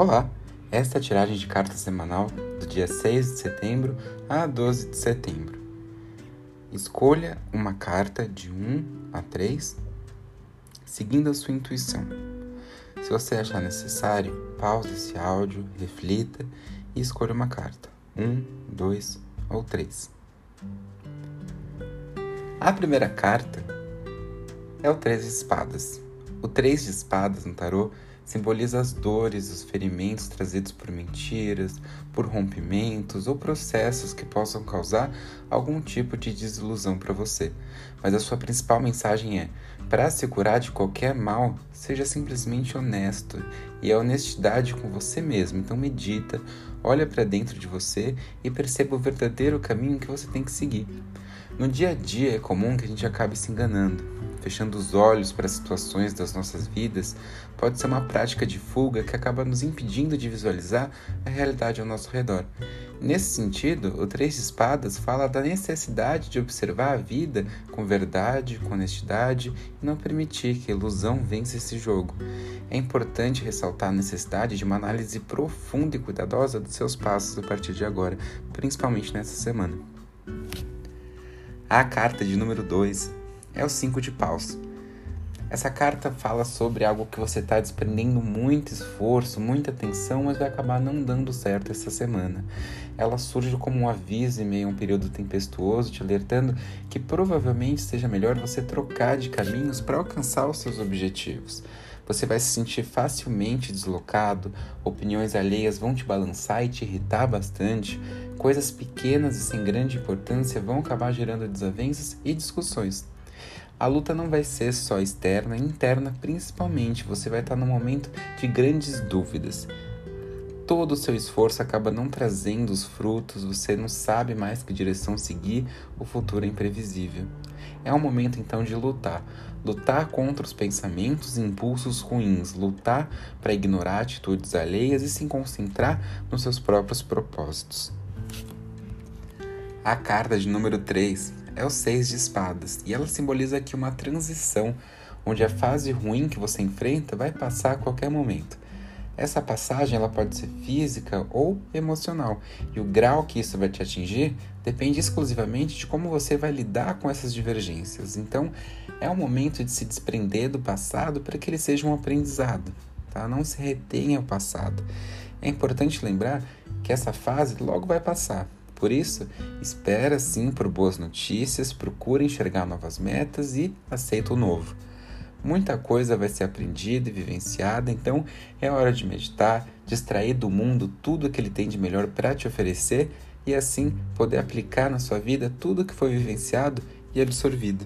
Olá! Esta é a tiragem de cartas semanal do dia 6 de setembro a 12 de setembro. Escolha uma carta de 1 a 3, seguindo a sua intuição. Se você achar necessário, pause esse áudio, reflita e escolha uma carta. 1, 2 ou 3. A primeira carta é o Três de Espadas. O Três de Espadas no tarô simboliza as dores, os ferimentos trazidos por mentiras, por rompimentos ou processos que possam causar algum tipo de desilusão para você. Mas a sua principal mensagem é: para se curar de qualquer mal, seja simplesmente honesto e a honestidade com você mesmo. Então medita, olha para dentro de você e perceba o verdadeiro caminho que você tem que seguir. No dia a dia é comum que a gente acabe se enganando fechando os olhos para as situações das nossas vidas, pode ser uma prática de fuga que acaba nos impedindo de visualizar a realidade ao nosso redor. Nesse sentido, o Três de Espadas fala da necessidade de observar a vida com verdade, com honestidade e não permitir que a ilusão vença esse jogo. É importante ressaltar a necessidade de uma análise profunda e cuidadosa dos seus passos a partir de agora, principalmente nessa semana. A carta de número 2 é o cinco de paus. Essa carta fala sobre algo que você está desprendendo muito esforço, muita atenção, mas vai acabar não dando certo essa semana. Ela surge como um aviso em meio a um período tempestuoso, te alertando que provavelmente seja melhor você trocar de caminhos para alcançar os seus objetivos. Você vai se sentir facilmente deslocado, opiniões alheias vão te balançar e te irritar bastante, coisas pequenas e sem grande importância vão acabar gerando desavenças e discussões. A luta não vai ser só externa, interna principalmente. Você vai estar num momento de grandes dúvidas. Todo o seu esforço acaba não trazendo os frutos, você não sabe mais que direção seguir, o futuro é imprevisível. É um momento então de lutar. Lutar contra os pensamentos e impulsos ruins, lutar para ignorar atitudes alheias e se concentrar nos seus próprios propósitos. A carta de número 3 é o Seis de Espadas e ela simboliza aqui uma transição onde a fase ruim que você enfrenta vai passar a qualquer momento. Essa passagem ela pode ser física ou emocional, e o grau que isso vai te atingir depende exclusivamente de como você vai lidar com essas divergências. Então, é o momento de se desprender do passado para que ele seja um aprendizado, tá? Não se retenha ao passado. É importante lembrar que essa fase logo vai passar. Por isso, espera sim por boas notícias, procura enxergar novas metas e aceita o novo. Muita coisa vai ser aprendida e vivenciada, então é hora de meditar, distrair do mundo tudo que ele tem de melhor para te oferecer e assim poder aplicar na sua vida tudo que foi vivenciado e absorvido.